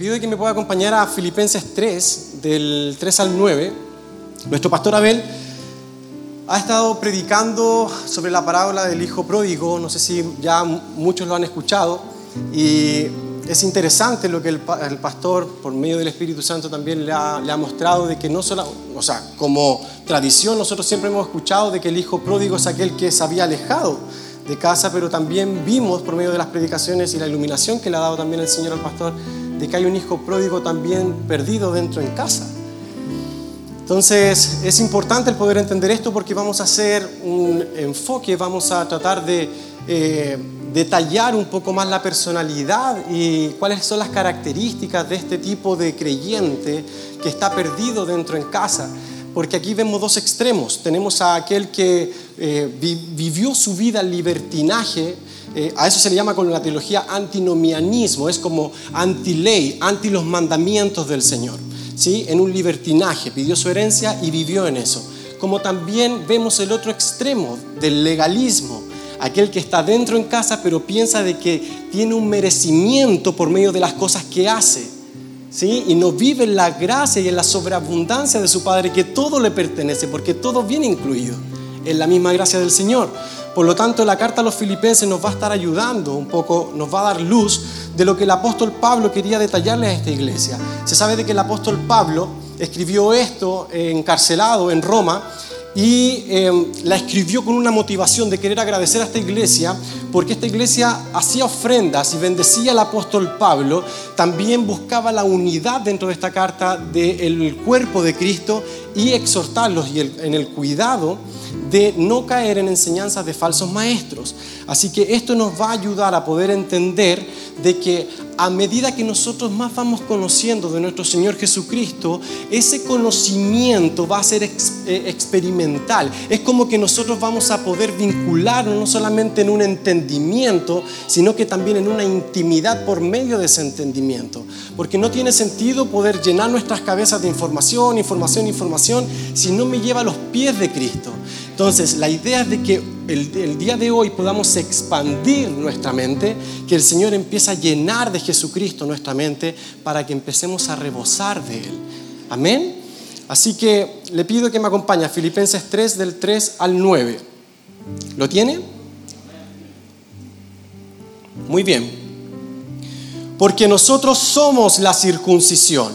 pido que me pueda acompañar a Filipenses 3, del 3 al 9. Nuestro pastor Abel ha estado predicando sobre la parábola del hijo pródigo, no sé si ya muchos lo han escuchado, y es interesante lo que el, pastor, por medio del Espíritu Santo, también le ha, le ha, mostrado de que no solo, o sea, como tradición, nosotros siempre hemos escuchado de que el hijo pródigo es aquel que se había alejado de casa, pero también vimos por medio de las predicaciones y la iluminación que le ha dado también el Señor al pastor, de que hay un hijo pródigo también perdido dentro en casa. Entonces es importante el poder entender esto porque vamos a hacer un enfoque, vamos a tratar de eh, detallar un poco más la personalidad y cuáles son las características de este tipo de creyente que está perdido dentro en casa. Porque aquí vemos dos extremos. Tenemos a aquel que eh, vivió su vida en libertinaje, eh, a eso se le llama con la teología antinomianismo, es como anti-ley, anti los mandamientos del Señor, ¿sí? en un libertinaje, pidió su herencia y vivió en eso. Como también vemos el otro extremo del legalismo, aquel que está dentro en casa pero piensa de que tiene un merecimiento por medio de las cosas que hace. ¿Sí? Y no vive en la gracia y en la sobreabundancia de su Padre, que todo le pertenece, porque todo viene incluido en la misma gracia del Señor. Por lo tanto, la carta a los filipenses nos va a estar ayudando un poco, nos va a dar luz de lo que el apóstol Pablo quería detallarle a esta iglesia. Se sabe de que el apóstol Pablo escribió esto encarcelado en Roma y em, la escribió con una motivación de querer agradecer a esta iglesia, porque esta iglesia hacía ofrendas y bendecía al apóstol Pablo, también buscaba la unidad dentro de esta carta del cuerpo de Cristo y exhortarlos en el cuidado de no caer en enseñanzas de falsos maestros. Así que esto nos va a ayudar a poder entender de que a medida que nosotros más vamos conociendo de nuestro Señor Jesucristo, ese conocimiento va a ser eh, experimental. Es como que nosotros vamos a poder vincularnos no solamente en un entendimiento, sino que también en una intimidad por medio de ese entendimiento. Porque no tiene sentido poder llenar nuestras cabezas de información, información, información, si no me lleva a los pies de Cristo. Entonces, la idea es de que el, día de hoy podamos expandir nuestra mente, que el Señor empiece a llenar de Jesucristo nuestra mente para que empecemos a rebosar de Él. Amén. Así que le pido que me acompañe a Filipenses 3 del 3 al 9. ¿Lo tiene? Muy bien. Porque nosotros somos la circuncisión.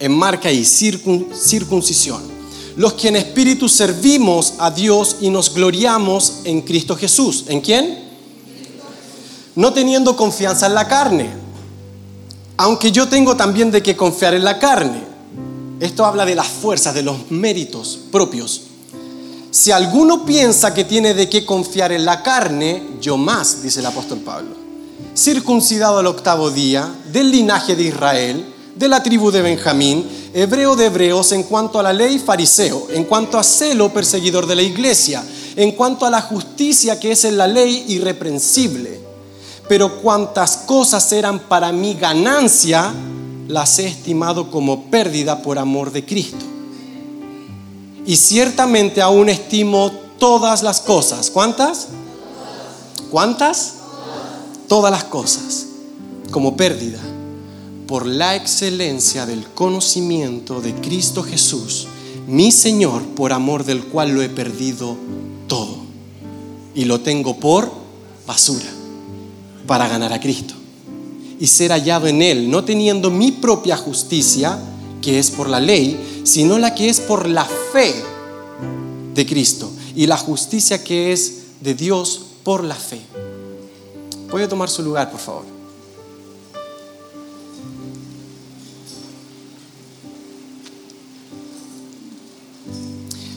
Enmarca ahí, circuncisión los que en espíritu servimos a Dios y nos gloriamos en Cristo Jesús. ¿En quién? No teniendo confianza en la carne, aunque yo tengo también de qué confiar en la carne. Esto habla de las fuerzas, de los méritos propios. Si alguno piensa que tiene de qué confiar en la carne, yo más, dice el apóstol Pablo. Circuncidado al octavo día, del linaje de Israel, de la tribu de Benjamín, hebreo de hebreos en cuanto a la ley, fariseo, en cuanto a celo, perseguidor de la iglesia, en cuanto a la justicia que es en la ley, irreprensible. Pero cuantas cosas eran para mi ganancia, las he estimado como pérdida por amor de Cristo. Y ciertamente aún estimo todas las cosas. ¿Cuántas? ¿Cuántas? Todas las cosas como pérdida por la excelencia del conocimiento de Cristo Jesús, mi Señor, por amor del cual lo he perdido todo. Y lo tengo por basura para ganar a Cristo. Y ser hallado en Él, no teniendo mi propia justicia, que es por la ley, sino la que es por la fe de Cristo. Y la justicia que es de Dios por la fe. ¿Puede tomar su lugar, por favor?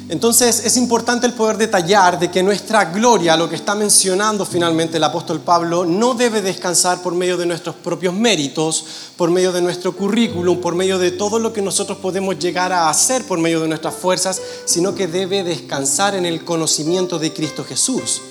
Entonces es importante el poder detallar de que nuestra gloria, lo que está mencionando finalmente el apóstol Pablo, no debe descansar por medio de nuestros propios méritos, por medio de nuestro currículum, por medio de todo lo que nosotros podemos llegar a hacer por medio de nuestras fuerzas, sino que debe descansar en el conocimiento de Cristo Jesús.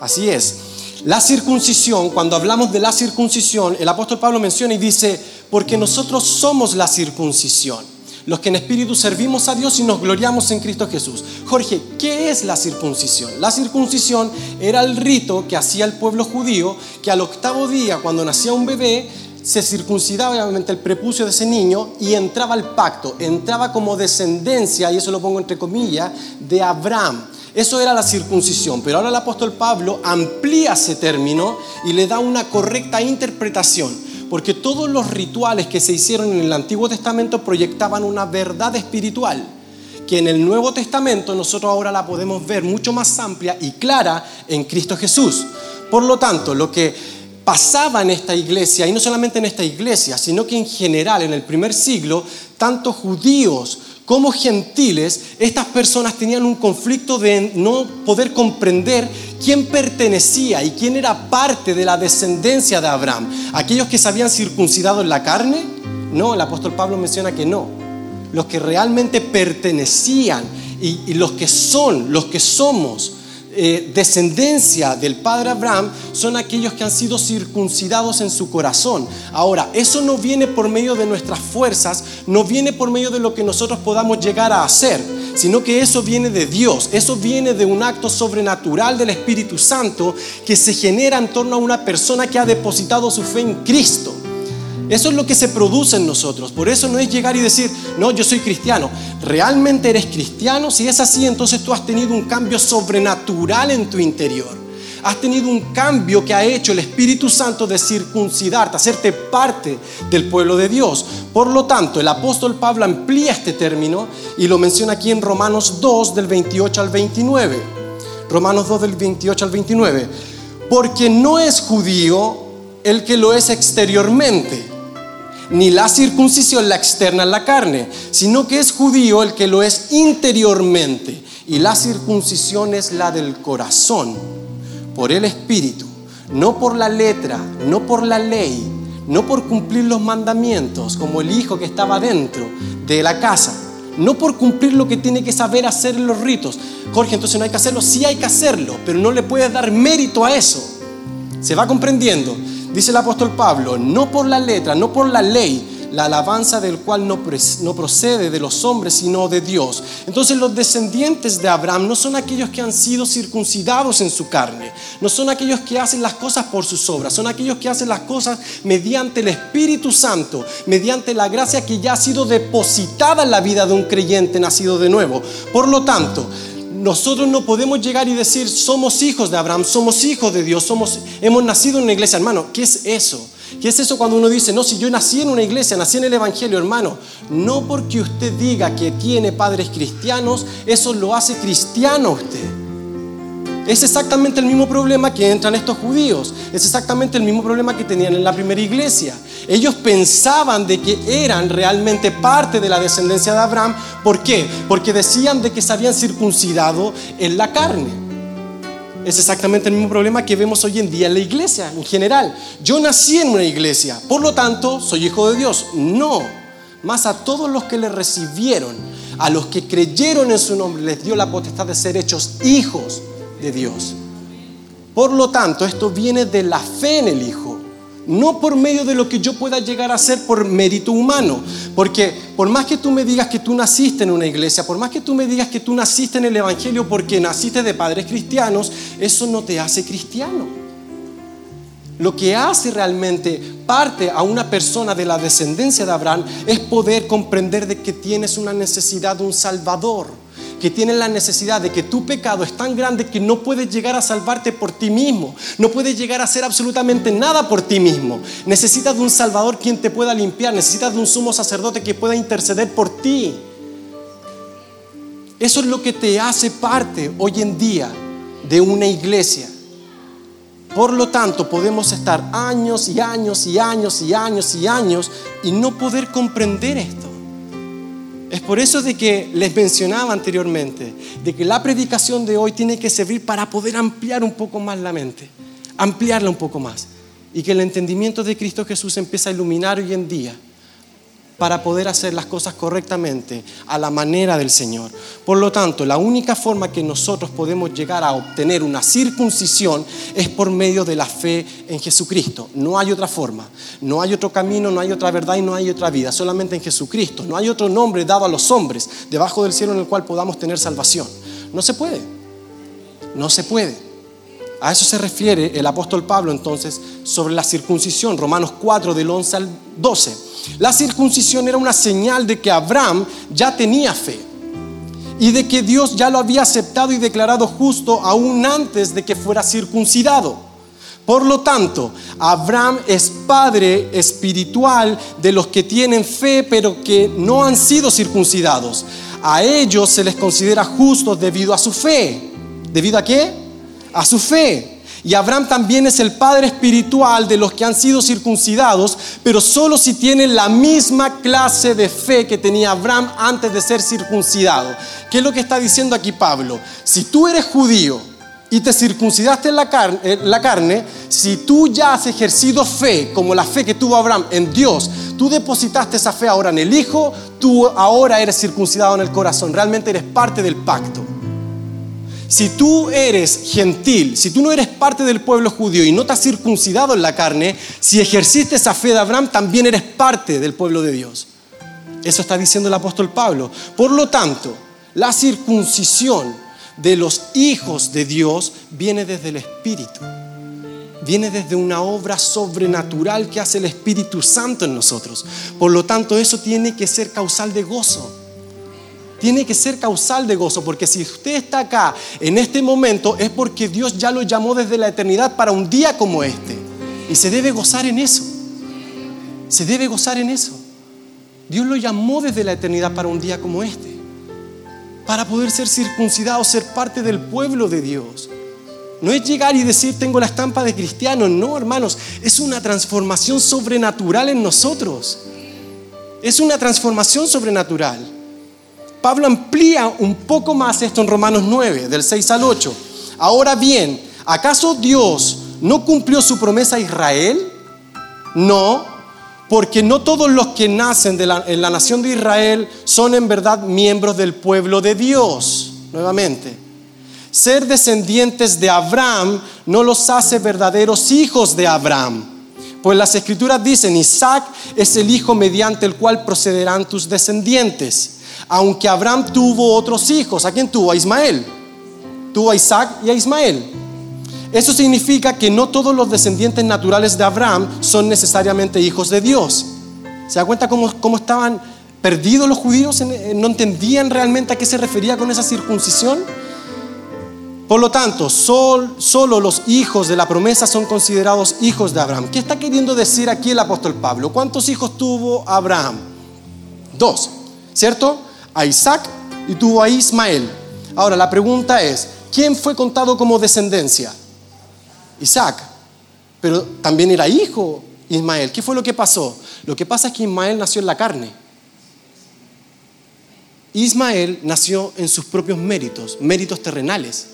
Así es. La circuncisión, cuando hablamos de la circuncisión, el apóstol Pablo menciona y dice, porque nosotros somos la circuncisión los que en espíritu servimos a Dios y nos gloriamos en Cristo Jesús. Jorge, ¿qué es la circuncisión? La circuncisión era el rito que hacía el pueblo judío, que al octavo día, cuando nacía un bebé, se circuncidaba obviamente el prepucio de ese niño y entraba al pacto, entraba como descendencia, y eso lo pongo entre comillas, de Abraham. Eso era la circuncisión, pero ahora el apóstol Pablo amplía ese término y le da una correcta interpretación, porque todos los rituales que se hicieron en el Antiguo Testamento proyectaban una verdad espiritual, que en el Nuevo Testamento nosotros ahora la podemos ver mucho más amplia y clara en Cristo Jesús. Por lo tanto, lo que pasaba en esta iglesia, y no solamente en esta iglesia, sino que en general en el primer siglo, tanto judíos como gentiles, estas personas tenían un conflicto de no poder comprender quién pertenecía y quién era parte de la descendencia de Abraham. Aquellos que se habían circuncidado en la carne, no, el apóstol Pablo menciona que no. Los que realmente pertenecían y, y los que son, los que somos, eh, descendencia del padre Abraham son aquellos que han sido circuncidados en su corazón. Ahora, eso no viene por medio de nuestras fuerzas, no viene por medio de lo que nosotros podamos llegar a hacer, sino que eso viene de Dios, eso viene de un acto sobrenatural del Espíritu Santo que se genera en torno a una persona que ha depositado su fe en Cristo. Eso es lo que se produce en nosotros. Por eso no es llegar y decir, no, yo soy cristiano. ¿Realmente eres cristiano? Si es así, entonces tú has tenido un cambio sobrenatural en tu interior. Has tenido un cambio que ha hecho el Espíritu Santo de circuncidarte, hacerte parte del pueblo de Dios. Por lo tanto, el apóstol Pablo amplía este término y lo menciona aquí en Romanos 2 del 28 al 29. Romanos 2 del 28 al 29. Porque no es judío el que lo es exteriormente ni la circuncisión la externa en la carne, sino que es judío el que lo es interiormente, y la circuncisión es la del corazón, por el espíritu, no por la letra, no por la ley, no por cumplir los mandamientos, como el hijo que estaba dentro de la casa, no por cumplir lo que tiene que saber hacer en los ritos. Jorge, entonces no hay que hacerlo, sí hay que hacerlo, pero no le puedes dar mérito a eso. ¿Se va comprendiendo? Dice el apóstol Pablo, no por la letra, no por la ley, la alabanza del cual no, no, procede de los hombres, sino de Dios. Entonces los descendientes de Abraham no son aquellos que han sido circuncidados en su carne, no son aquellos que hacen las cosas por sus obras, son aquellos que hacen las cosas mediante el Espíritu Santo, mediante la gracia que ya ha sido depositada en la vida de un creyente nacido de nuevo. Por lo tanto, nosotros no podemos llegar y decir, somos hijos de Abraham, somos hijos de Dios, somos, hemos nacido en una iglesia, hermano. ¿Qué es eso? ¿Qué es eso cuando uno dice, no, si yo nací en una iglesia, nací en el Evangelio, hermano? No porque usted diga que tiene padres cristianos, eso lo hace cristiano usted. Es exactamente el mismo problema que entran estos judíos. Es exactamente el mismo problema que tenían en la primera iglesia. Ellos pensaban de que eran realmente parte de la descendencia de Abraham. ¿Por qué? Porque decían de que se habían circuncidado en la carne. Es exactamente el mismo problema que vemos hoy en día en la iglesia en general. Yo nací en una iglesia, por lo tanto soy hijo de Dios. No, más a todos los que le recibieron, a los que creyeron en su nombre, les dio la potestad de ser hechos hijos de Dios. Por lo tanto, esto viene de la fe en el Hijo, no por medio de lo que yo pueda llegar a hacer por mérito humano. Porque por más que tú me digas que tú naciste en una iglesia, por más que tú me digas que tú naciste en el Evangelio porque naciste de padres cristianos, eso no te hace cristiano. Lo que hace realmente parte a una persona de la descendencia de Abraham es poder comprender de que tienes una necesidad de un Salvador que tienen la necesidad de que tu pecado es tan grande que no puedes llegar a salvarte por ti mismo, no puedes llegar a hacer absolutamente nada por ti mismo. Necesitas de un Salvador quien te pueda limpiar, necesitas de un sumo sacerdote que pueda interceder por ti. Eso es lo que te hace parte hoy en día de una iglesia. Por lo tanto, podemos estar años y años y años y años y años y no poder comprender esto. Es por eso de que les mencionaba anteriormente, de que la predicación de hoy tiene que servir para poder ampliar un poco más la mente, ampliarla un poco más, y que el entendimiento de Cristo Jesús empiece a iluminar hoy en día para poder hacer las cosas correctamente a la manera del Señor. Por lo tanto, la única forma que nosotros podemos llegar a obtener una circuncisión es por medio de la fe en Jesucristo. No hay otra forma, no hay otro camino, no hay otra verdad y no hay otra vida, solamente en Jesucristo. No hay otro nombre dado a los hombres debajo del cielo en el cual podamos tener salvación. No se puede, no se puede. A eso se refiere el apóstol Pablo entonces sobre la circuncisión, Romanos 4 del 11 al 12. La circuncisión era una señal de que Abraham ya tenía fe y de que Dios ya lo había aceptado y declarado justo aún antes de que fuera circuncidado. Por lo tanto, Abraham es padre espiritual de los que tienen fe pero que no han sido circuncidados. A ellos se les considera justos debido a su fe. ¿Debido a qué? A su fe. Y Abraham también es el padre espiritual de los que han sido circuncidados, pero solo si tienen la misma clase de fe que tenía Abraham antes de ser circuncidado. ¿Qué es lo que está diciendo aquí Pablo? Si tú eres judío, y te circuncidaste en la, carne, la carne, si tú ya has ejercido fe, como la fe que tuvo Abraham en Dios, tú depositaste esa fe ahora en el Hijo, tú ahora eres circuncidado en el corazón, realmente eres parte del pacto. Si tú eres gentil, si tú no eres parte del pueblo judío y no te has circuncidado en la carne, si ejerciste esa fe de Abraham, también eres parte del pueblo de Dios. Eso está diciendo el apóstol Pablo. Por lo tanto, la circuncisión de los hijos de Dios viene desde el Espíritu. Viene desde una obra sobrenatural que hace el Espíritu Santo en nosotros. Por lo tanto, eso tiene que ser causal de gozo. Tiene que ser causal de gozo, porque si usted está acá en este momento es porque Dios ya lo llamó desde la eternidad para un día como este. Y se debe gozar en eso. Se debe gozar en eso. Dios lo llamó desde la eternidad para un día como este para poder ser circuncidado, ser parte del pueblo de Dios. No es llegar y decir tengo la estampa de cristiano, no hermanos, es una transformación sobrenatural en nosotros. Es una transformación sobrenatural. Pablo amplía un poco más esto en Romanos 9, del 6 al 8. Ahora bien, ¿acaso Dios no cumplió su promesa a Israel? No, porque no todos los que nacen en la nación de Israel son en verdad miembros del pueblo de Dios. Nuevamente, ser descendientes de Abraham no los hace verdaderos hijos de Abraham. Pues las escrituras dicen, Isaac es el hijo mediante el cual procederán tus descendientes. Aunque Abraham tuvo otros hijos, ¿a quién tuvo? A Ismael. Tuvo a Isaac y a Ismael. Eso significa que no todos los descendientes naturales de Abraham son necesariamente hijos de Dios. ¿Se da cuenta cómo, estaban perdidos los judíos? ¿No entendían realmente a qué se refería con esa circuncisión? Por lo tanto, solo los hijos de la promesa son considerados hijos de Abraham. ¿Qué está queriendo decir aquí el apóstol Pablo? ¿Cuántos hijos tuvo Abraham? Dos, ¿cierto? A Isaac y tuvo a Ismael. Ahora, la pregunta es, ¿quién fue contado como descendencia? Isaac, pero también era hijo Ismael. ¿Qué fue lo que pasó? Lo que pasa es que Ismael nació en la carne. Ismael nació en sus propios méritos, méritos terrenales.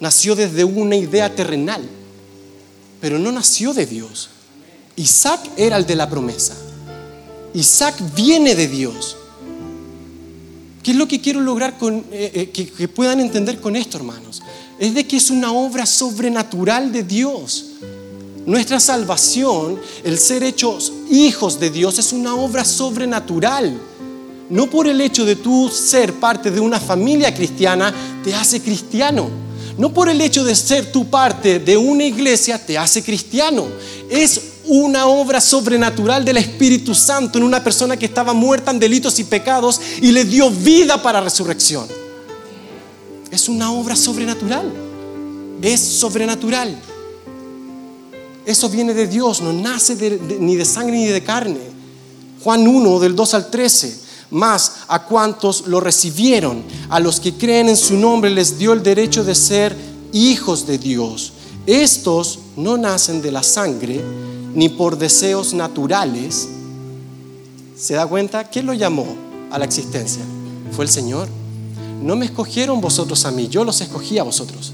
Nació desde una idea terrenal, pero no nació de Dios. Isaac era el de la promesa. Isaac viene de Dios. ¿Qué es lo que quiero lograr eh, eh, que puedan entender con esto, hermanos? es de que es una obra sobrenatural de Dios. Nuestra salvación, el ser hechos hijos de Dios, es una obra sobrenatural. No por el hecho de tú ser parte de una familia cristiana te hace cristiano. No por el hecho de ser tu parte de una iglesia te hace cristiano. Es una obra sobrenatural del Espíritu Santo en una persona que estaba muerta en delitos y pecados y le dio vida para resurrección. Es una obra sobrenatural. Es sobrenatural. Eso viene de Dios, no nace ni de sangre ni de carne. Juan 1 del 2 al 13. Más a cuantos lo recibieron, a los que creen en su nombre les dio el derecho de ser hijos de Dios. Estos no nacen de la sangre ni por deseos naturales. ¿Se da cuenta? ¿Quién lo llamó a la existencia? Fue el Señor. No me escogieron vosotros a mí, yo los escogí a vosotros.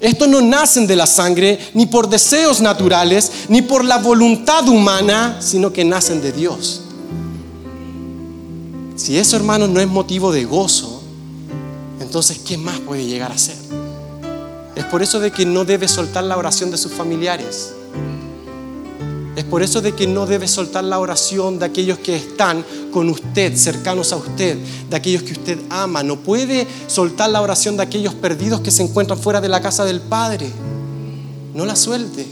Estos no nacen de la sangre, ni por deseos naturales, ni por la voluntad humana, sino que nacen de Dios. Si eso, hermanos, no es motivo de gozo, entonces, ¿qué más puede llegar a ser? Es por eso de que no debe soltar la oración de sus familiares. Es por eso de que no debe soltar la oración de aquellos que están con usted, cercanos a usted, de aquellos que usted ama. No puede soltar la oración de aquellos perdidos que se encuentran fuera de la casa del Padre. No la suelte.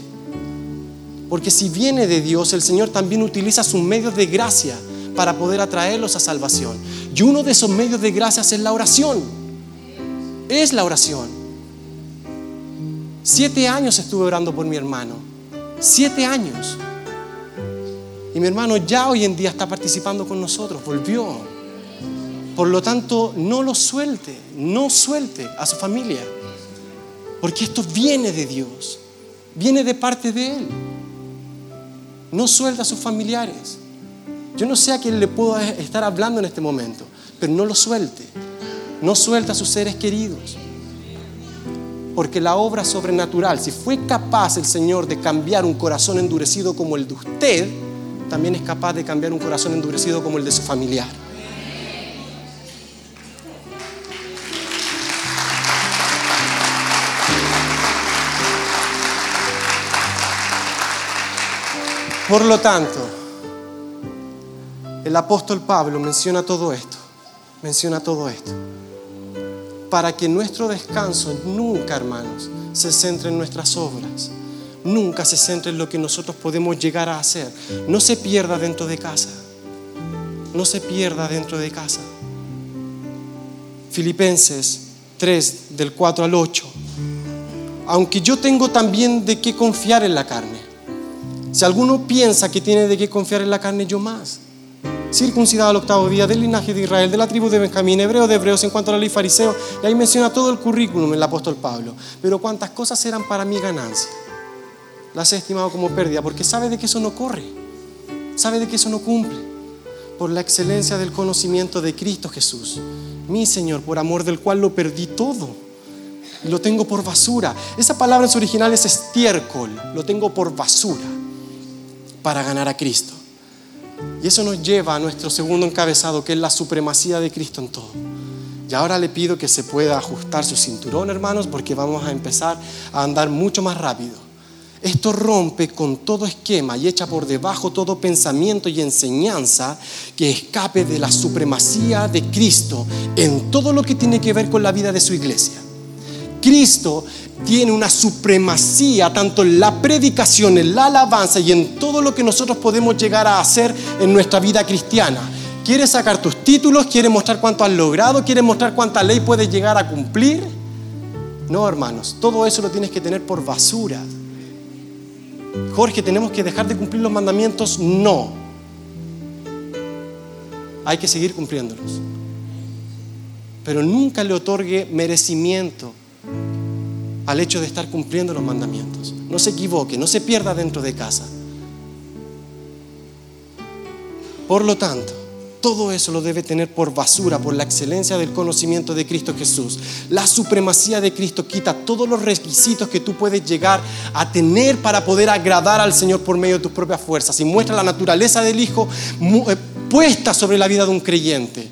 Porque si viene de Dios, el Señor también utiliza sus medios de gracia para poder atraerlos a salvación. Y uno de esos medios de gracia es la oración. Es la oración. Siete años estuve orando por mi hermano. Siete años. Y mi hermano ya hoy en día está participando con nosotros, volvió. Por lo tanto, no lo suelte, no suelte a su familia. Porque esto viene de Dios, viene de parte de Él. No suelte a sus familiares. Yo no sé a quién le puedo estar hablando en este momento, pero no lo suelte. No suelte a sus seres queridos. Porque la obra sobrenatural, si fue capaz el Señor de cambiar un corazón endurecido como el de usted, también es capaz de cambiar un corazón endurecido como el de su familiar. Por lo tanto, el apóstol Pablo menciona todo esto, menciona todo esto, para que nuestro descanso nunca, hermanos, se centre en nuestras obras nunca se centre en lo que nosotros podemos llegar a hacer. No se pierda dentro de casa. No se pierda dentro de casa. Filipenses 3, del 4 al 8. Aunque yo tengo también de qué confiar en la carne. Si alguno piensa que tiene de qué confiar en la carne, yo más. Circuncidado al octavo día del linaje de Israel, de la tribu de Benjamín, hebreo de hebreos en cuanto a la ley fariseo. Y ahí menciona todo el currículum el apóstol Pablo. Pero cuántas cosas eran para mi ganancia las he estimado como pérdida, porque sabe de que eso no corre, sabe de que eso no cumple, por la excelencia del conocimiento de Cristo Jesús, mi Señor, por amor del cual lo perdí todo. Lo tengo por basura. Esa palabra en su original es estiércol, lo tengo por basura para ganar a Cristo. Y eso nos lleva a nuestro segundo encabezado, que es la supremacía de Cristo en todo. Y ahora le pido que se pueda ajustar su cinturón, hermanos, porque vamos a empezar a andar mucho más rápido. Esto rompe con todo esquema y echa por debajo todo pensamiento y enseñanza que escape de la supremacía de Cristo en todo lo que tiene que ver con la vida de su iglesia. Cristo tiene una supremacía tanto en la predicación, en la alabanza y en todo lo que nosotros podemos llegar a hacer en nuestra vida cristiana. ¿Quieres sacar tus títulos? ¿Quieres mostrar cuánto has logrado? ¿Quieres mostrar cuánta ley puedes llegar a cumplir? No, hermanos, todo eso lo tienes que tener por basura. Jorge, tenemos que dejar de cumplir los mandamientos. No. Hay que seguir cumpliéndolos. Pero nunca le otorgue merecimiento al hecho de estar cumpliendo los mandamientos. No se equivoque, no se pierda dentro de casa. Por lo tanto, todo eso lo debe tener por basura, por la excelencia del conocimiento de Cristo Jesús. La supremacía de Cristo quita todos los requisitos que tú puedes llegar a tener para poder agradar al Señor por medio de tus propias fuerzas y muestra la naturaleza del Hijo eh, puesta sobre la vida de un creyente.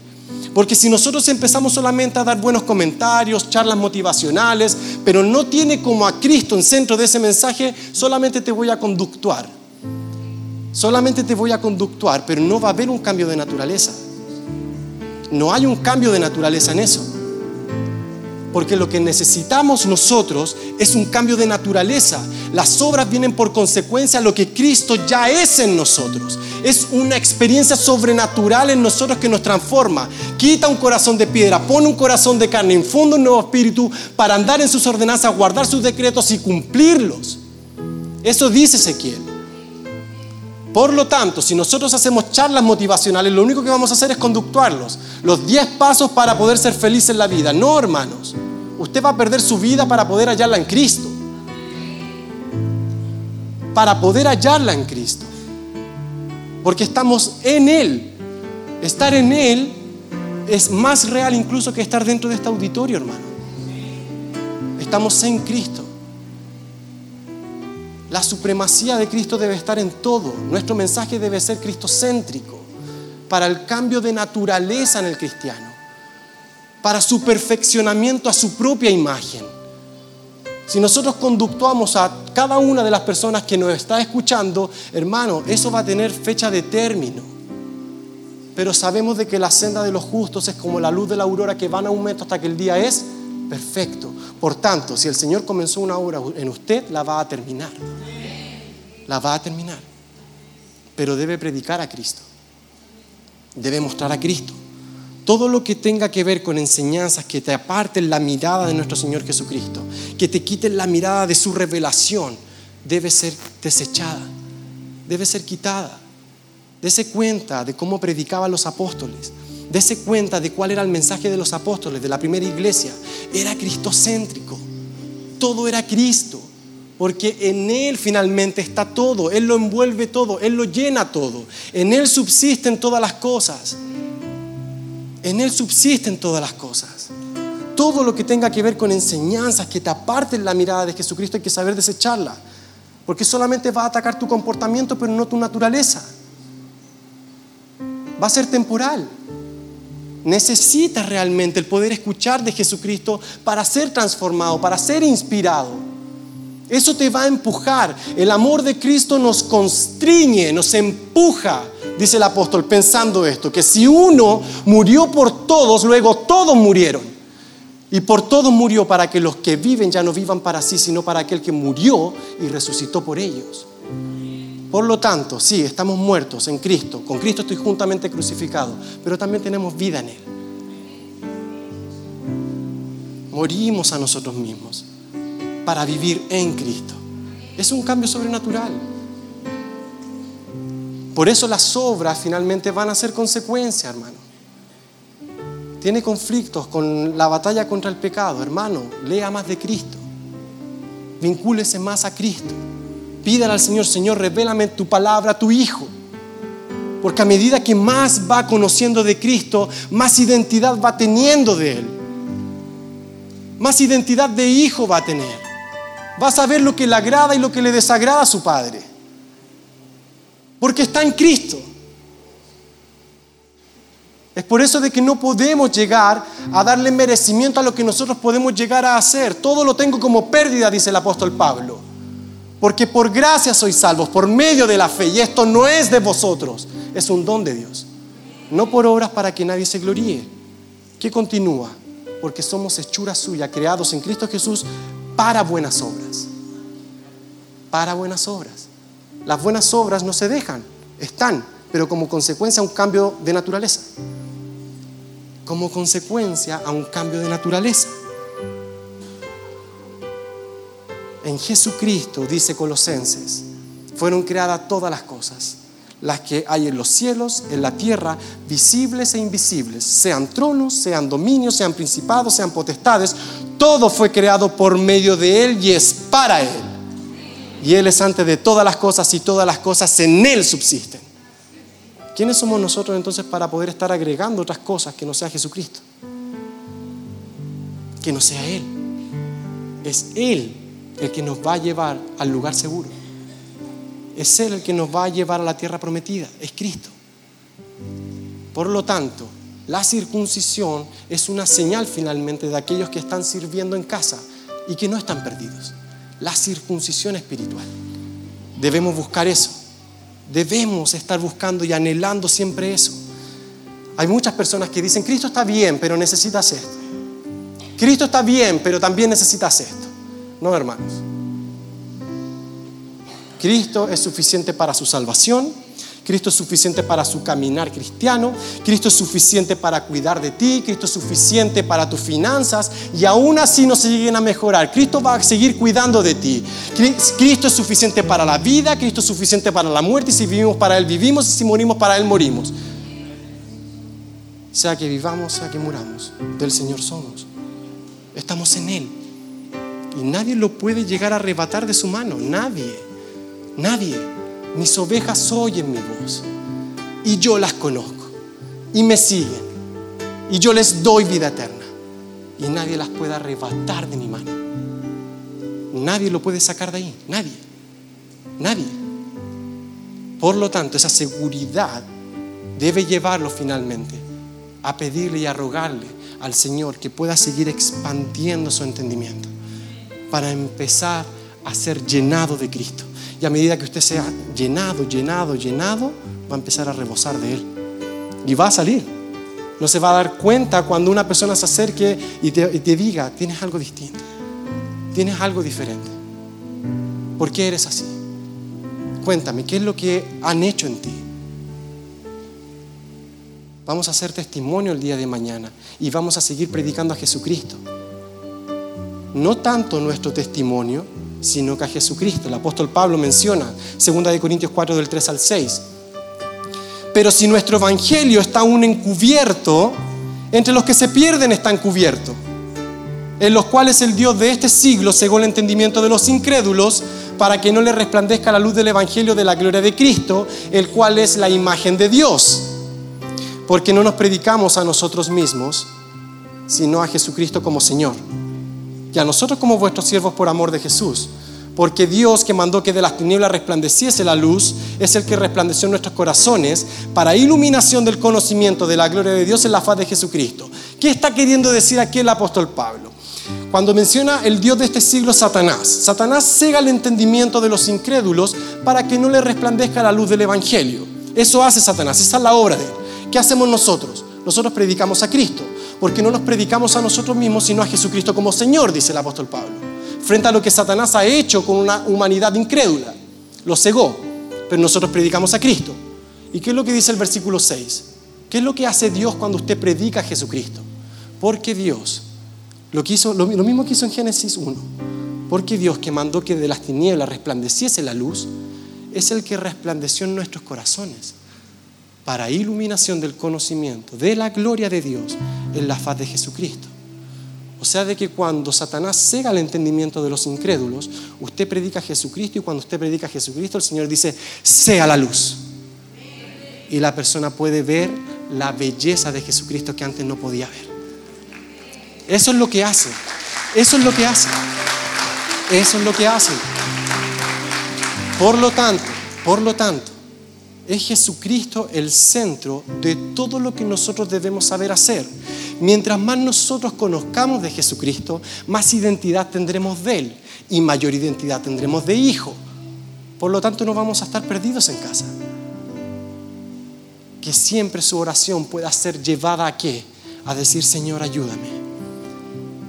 Porque si nosotros empezamos solamente a dar buenos comentarios, charlas motivacionales, pero no tiene como a Cristo en centro de ese mensaje, solamente te voy a conductuar Solamente te voy a conductuar, pero no va a haber un cambio de naturaleza. No hay un cambio de naturaleza en eso. Porque lo que necesitamos nosotros es un cambio de naturaleza. Las obras vienen por consecuencia a lo que Cristo ya es en nosotros. Es una experiencia sobrenatural en nosotros que nos transforma. Quita un corazón de piedra, pone un corazón de carne, infunde un nuevo espíritu para andar en sus ordenanzas, guardar sus decretos y cumplirlos. Eso dice Ezequiel. Por lo tanto, si nosotros hacemos charlas motivacionales, lo único que vamos a hacer es conductuarlos. Los 10 pasos para poder ser feliz en la vida. No, hermanos. Usted va a perder su vida para poder hallarla en Cristo. Para poder hallarla en Cristo. Porque estamos en Él. Estar en Él es más real incluso que estar dentro de este auditorio, hermano. Estamos en Cristo. La supremacía de Cristo debe estar en todo. Nuestro mensaje debe ser cristocéntrico para el cambio de naturaleza en el cristiano, para su perfeccionamiento a su propia imagen. Si nosotros conductuamos a cada una de las personas que nos está escuchando, hermano, eso va a tener fecha de término. Pero sabemos de que la senda de los justos es como la luz de la aurora que va en aumento hasta que el día es perfecto. Por tanto, si el Señor comenzó una obra en usted, la va a terminar. La va a terminar. Pero debe predicar a Cristo. Debe mostrar a Cristo. Todo lo que tenga que ver con enseñanzas que te aparten la mirada de nuestro Señor Jesucristo, que te quiten la mirada de su revelación, debe ser desechada, debe ser quitada. Dese cuenta de cómo predicaban los apóstoles. Dese cuenta de cuál era el mensaje de los apóstoles, de la primera iglesia. Era cristocéntrico. Todo era Cristo. Porque en Él finalmente está todo. Él lo envuelve todo. Él lo llena todo. En Él subsisten todas las cosas. En Él subsisten todas las cosas. Todo lo que tenga que ver con enseñanzas que te aparten la mirada de Jesucristo hay que saber desecharla. Porque solamente va a atacar tu comportamiento, pero no tu naturaleza. Va a ser temporal. Necesitas realmente el poder escuchar de Jesucristo para ser transformado, para ser inspirado. Eso te va a empujar. El amor de Cristo nos constriñe, nos empuja dice el apóstol, pensando esto, que si uno murió por todos, luego todos murieron. Y por todos murió para que los que viven ya no vivan para sí, sino para aquel que murió y resucitó por ellos. Por lo tanto, sí, estamos muertos en Cristo. Con Cristo estoy juntamente crucificado, pero también tenemos vida en Él. Morimos a nosotros mismos para vivir en Cristo. Es un cambio sobrenatural. Por eso las obras finalmente van a ser consecuencia, hermano. Tiene conflictos con la batalla contra el pecado, hermano. Lea más de Cristo. Vincúlese más a Cristo. Pídale al Señor, Señor, revélame tu palabra, tu Hijo. Porque a medida que más va conociendo de Cristo, más identidad va teniendo de Él. Más identidad de hijo va a tener. Va a saber lo que le agrada y lo que le desagrada a su Padre porque está en Cristo. Es por eso de que no podemos llegar a darle merecimiento a lo que nosotros podemos llegar a hacer. Todo lo tengo como pérdida, dice el apóstol Pablo. Porque por gracia sois salvos, por medio de la fe. Y esto no es de vosotros, es un don de Dios. No por obras para que nadie se gloríe. ¿Qué continúa? Porque somos hechura suya, creados en Cristo Jesús para buenas obras. Para buenas obras. Las buenas obras no se dejan, están, pero como consecuencia a un cambio de naturaleza. Como consecuencia a un cambio de naturaleza. En Jesucristo, dice Colosenses, fueron creadas todas las cosas, las que hay en los cielos, en la tierra, visibles e invisibles, sean tronos, sean dominios, sean principados, sean potestades, todo fue creado por medio de Él y es para Él y Él es antes de todas las cosas y todas las cosas en Él subsisten. ¿Quiénes somos nosotros entonces para poder estar agregando otras cosas que no sea Jesucristo? Que no sea Él. Es Él el que nos va a llevar al lugar seguro. Es Él el que nos va a llevar a la tierra prometida. Es Cristo. Por lo tanto, la circuncisión es una señal finalmente de aquellos que están sirviendo en casa y que no están perdidos la circuncisión espiritual. Debemos buscar eso. Debemos estar buscando y anhelando siempre eso. Hay muchas personas que dicen, Cristo está bien, pero necesitas esto. Cristo está bien, pero también necesitas esto. No, hermanos. Cristo es suficiente para su salvación Cristo es suficiente para su caminar cristiano, Cristo es suficiente para cuidar de ti, Cristo es suficiente para tus finanzas y aún así no se lleguen a mejorar. Cristo va a seguir cuidando de ti. Cristo es suficiente para la vida, Cristo es suficiente para la muerte y si vivimos para Él vivimos y si morimos para Él morimos. Sea que vivamos, sea que muramos, del Señor somos. Estamos en Él. Y nadie lo puede llegar a arrebatar de su mano, nadie, nadie. Mis ovejas oyen mi voz y yo las conozco y me siguen y yo les doy vida eterna y nadie las puede arrebatar de mi mano. Nadie lo puede sacar de ahí, nadie, nadie. Por lo tanto, esa seguridad debe llevarlo finalmente a pedirle y a rogarle al Señor que pueda seguir expandiendo su entendimiento para empezar a ser llenado de Cristo. Y a medida que usted sea llenado, llenado, llenado, va a empezar a rebosar de Él. Y va a salir. No se va a dar cuenta cuando una persona se acerque y te, y te diga, tienes algo distinto, tienes algo diferente. ¿Por qué eres así? Cuéntame, ¿qué es lo que han hecho en ti? Vamos a hacer testimonio el día de mañana y vamos a seguir predicando a Jesucristo. No tanto nuestro testimonio, sino que a Jesucristo. El apóstol Pablo menciona, 2 Corintios 4 del 3 al 6. Pero si nuestro evangelio está aún encubierto, entre los que se pierden está encubierto, en los cuales el Dios de este siglo cegó el entendimiento de los incrédulos para que no le resplandezca la luz del evangelio de la gloria de Cristo, el cual es la imagen de Dios. Porque no nos predicamos a nosotros mismos, sino a Jesucristo como Señor y a nosotros como vuestros siervos por amor de Jesús. Porque Dios que mandó que de las tinieblas resplandeciese la luz, es el que resplandeció en nuestros corazones para iluminación del conocimiento de la gloria de Dios en la faz de Jesucristo. ¿Qué está queriendo decir aquí el apóstol Pablo? Cuando menciona el Dios de este siglo, Satanás. Satanás cega el entendimiento de los incrédulos para que no le resplandezca la luz del Evangelio. Eso hace Satanás, esa es la obra de él. ¿Qué hacemos nosotros? Nosotros predicamos a Cristo porque no nos predicamos a nosotros mismos, sino a Jesucristo como Señor, dice el apóstol Pablo, frente a lo que Satanás ha hecho con una humanidad incrédula. Lo cegó, pero nosotros predicamos a Cristo. ¿Y qué es lo que dice el versículo 6? ¿Qué es lo que hace Dios cuando usted predica a Jesucristo? Porque Dios, lo, lo, lo mismo que hizo en Génesis 1, porque Dios que mandó que de las tinieblas resplandeciese la luz, es el que resplandeció en nuestros corazones para iluminación del conocimiento de la gloria de Dios en la faz de Jesucristo. O sea, de que cuando Satanás cega el entendimiento de los incrédulos, usted predica a Jesucristo y cuando usted predica a Jesucristo, el Señor dice, sea la luz. Y la persona puede ver la belleza de Jesucristo que antes no podía ver. Eso es lo que hace. Eso es lo que hace. Eso es lo que hace. Por lo tanto, por lo tanto, es Jesucristo el centro de todo lo que nosotros debemos saber hacer. Mientras más nosotros conozcamos de Jesucristo, más identidad tendremos de Él y mayor identidad tendremos de Hijo. Por lo tanto, no vamos a estar perdidos en casa. Que siempre su oración pueda ser llevada a qué? A decir, Señor, ayúdame.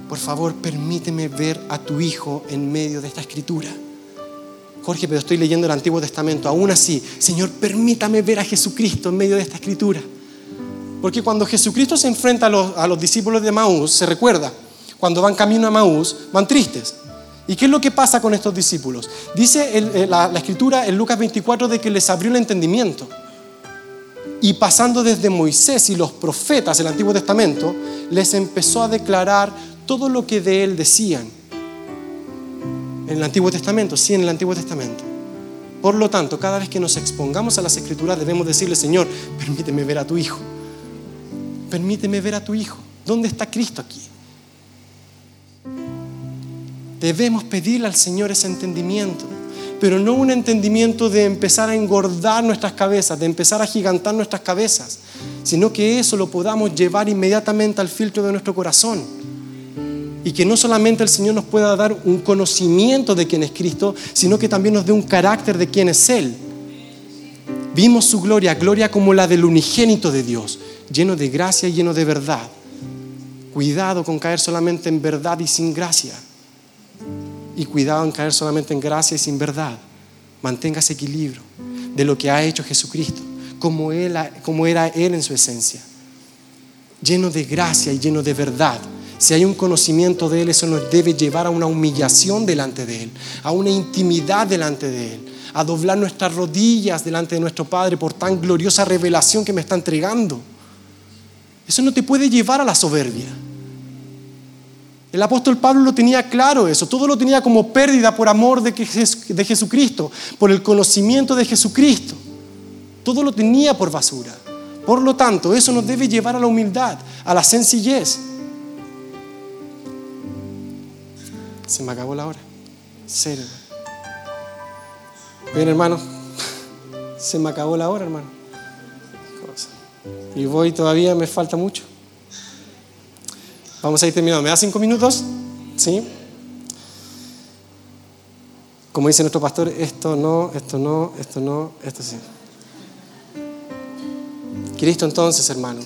Por favor, permíteme ver a tu Hijo en medio de esta escritura. Jorge, pero estoy leyendo el Antiguo Testamento. Aún así, Señor, permítame ver a Jesucristo en medio de esta escritura. Porque cuando Jesucristo se enfrenta a los, discípulos de Maús, se recuerda, cuando van camino a Maús, van tristes. ¿Y qué es lo que pasa con estos discípulos? Dice eh, la, la escritura en Lucas 24 de que les abrió el entendimiento. Y pasando desde Moisés y los profetas del Antiguo Testamento, les empezó a declarar todo lo que de él decían en el Antiguo Testamento, sí, en el Antiguo Testamento. Por lo tanto, cada vez que nos expongamos a las Escrituras debemos decirle, Señor, permíteme ver a tu Hijo. Permíteme ver a tu Hijo. ¿Dónde está Cristo aquí? Debemos pedirle al Señor ese entendimiento, pero no un entendimiento de empezar a engordar nuestras cabezas, de empezar a gigantar nuestras cabezas, sino que eso lo podamos llevar inmediatamente al filtro de nuestro corazón y que no solamente el Señor nos pueda dar un conocimiento de quién es Cristo, sino que también nos dé un carácter de quién es Él. Vimos su gloria, gloria como la del unigénito de Dios, lleno de gracia y lleno de verdad. Cuidado con caer solamente en verdad y sin gracia. Y cuidado en caer solamente en gracia y sin verdad. Mantenga ese equilibrio de lo que ha hecho Jesucristo, como, él, como era Él en su esencia. Lleno de gracia y lleno de verdad si hay un conocimiento de Él, eso nos debe llevar a una humillación delante de Él, a una intimidad delante de Él, a doblar nuestras rodillas delante de nuestro Padre por tan gloriosa revelación que me está entregando. Eso no te puede llevar a la soberbia. El apóstol Pablo lo tenía claro eso, todo lo tenía como pérdida por amor de, Jesucristo, por el conocimiento de Jesucristo. Todo lo tenía por basura. Por lo tanto, eso nos debe llevar a la humildad, a la sencillez. Se me acabó la hora. Serio. Bien, hermano. Se me acabó la hora, hermano. Y voy todavía, me falta mucho. Vamos a ir terminando. ¿Me da cinco minutos? ¿Sí? Como dice nuestro pastor, esto no, esto no, esto no, esto sí. Cristo entonces, hermanos,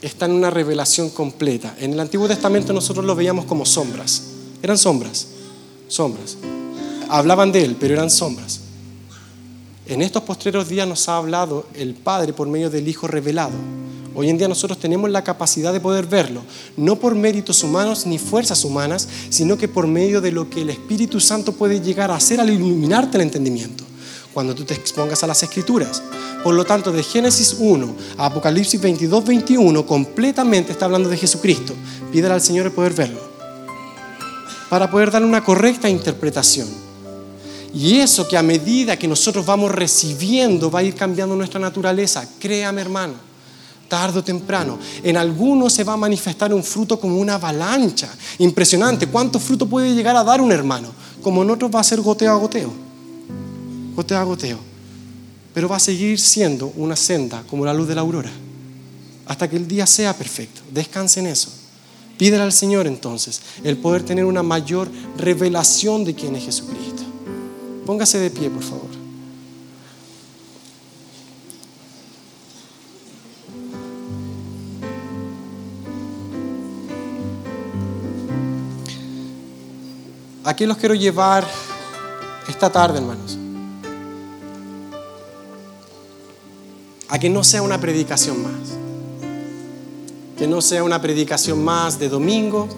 está en una revelación completa. En el Antiguo Testamento nosotros lo veíamos como sombras. Eran sombras, sombras. Hablaban de Él, pero eran sombras. En estos postreros días nos ha hablado el Padre por medio del Hijo revelado. Hoy en día nosotros tenemos la capacidad de poder verlo, no por méritos humanos ni fuerzas humanas, sino que por medio de lo que el Espíritu Santo puede llegar a hacer al iluminarte el entendimiento, cuando tú te expongas a las Escrituras. Por lo tanto, de Génesis 1 a Apocalipsis 22, 21, completamente está hablando de Jesucristo. Pídele al Señor el poder verlo, para poder darle una correcta interpretación. Y eso que a medida que nosotros vamos recibiendo va a ir cambiando nuestra naturaleza. Créame hermano, tarde o temprano. En algunos se va a manifestar un fruto como una avalancha. Impresionante. ¿Cuánto fruto puede llegar a dar un hermano? Como en otros va a ser goteo a goteo. Goteo a goteo. Pero va a seguir siendo una senda como la luz de la aurora. Hasta que el día sea perfecto. Descanse en eso. Pídele al Señor entonces el poder tener una mayor revelación de quién es Jesucristo. Póngase de pie, por favor. Aquí los quiero llevar esta tarde, hermanos. A que no sea una predicación más. Que no sea una predicación más de domingo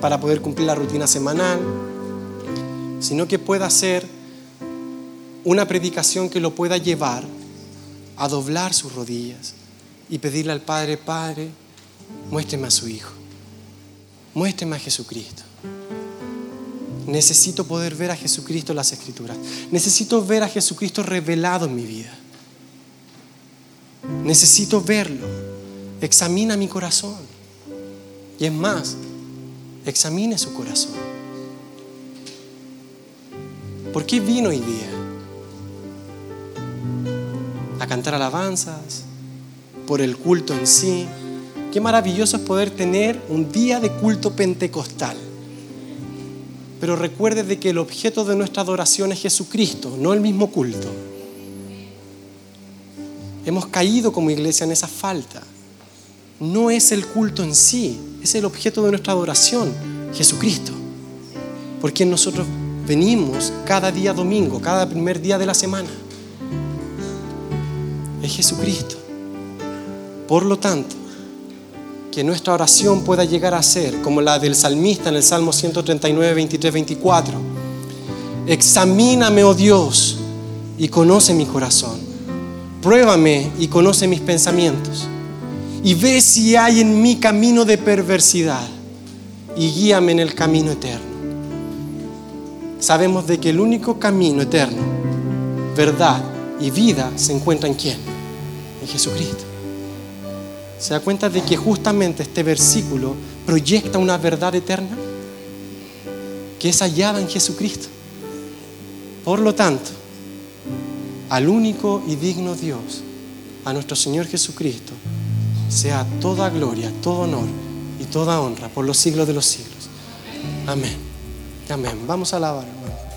para poder cumplir la rutina semanal, sino que pueda ser una predicación que lo pueda llevar a doblar sus rodillas y pedirle al Padre, Padre, muéstreme a su Hijo, muéstreme a Jesucristo. Necesito poder ver a Jesucristo en las Escrituras. Necesito ver a Jesucristo revelado en mi vida. Necesito verlo. Examina mi corazón. Y es más, examine su corazón. ¿Por qué vino hoy día? a cantar alabanzas, por el culto en sí. Qué maravilloso es poder tener un día de culto pentecostal. Pero recuerde de que el objeto de nuestra adoración es Jesucristo, no el mismo culto. Hemos caído como iglesia en esa falta. No es el culto en sí, es el objeto de nuestra adoración, Jesucristo. Porque nosotros venimos cada día domingo, cada primer día de la semana es Jesucristo. Por lo tanto, que nuestra oración pueda llegar a ser como la del salmista en el Salmo 139, 23, 24. Examíname, oh Dios, y conoce mi corazón. Pruébame y conoce mis pensamientos. Y ve si hay en mí camino de perversidad y guíame en el camino eterno. Sabemos de que el único camino eterno, verdad y vida se encuentra en quién? en Jesucristo. ¿Se da cuenta de que justamente este versículo proyecta una verdad eterna? Que es hallada en Jesucristo. Por lo tanto, al único y digno Dios, a nuestro Señor Jesucristo, sea toda gloria, todo honor y toda honra por los siglos de los siglos. Amén. Amén. Vamos a alabar, hermano.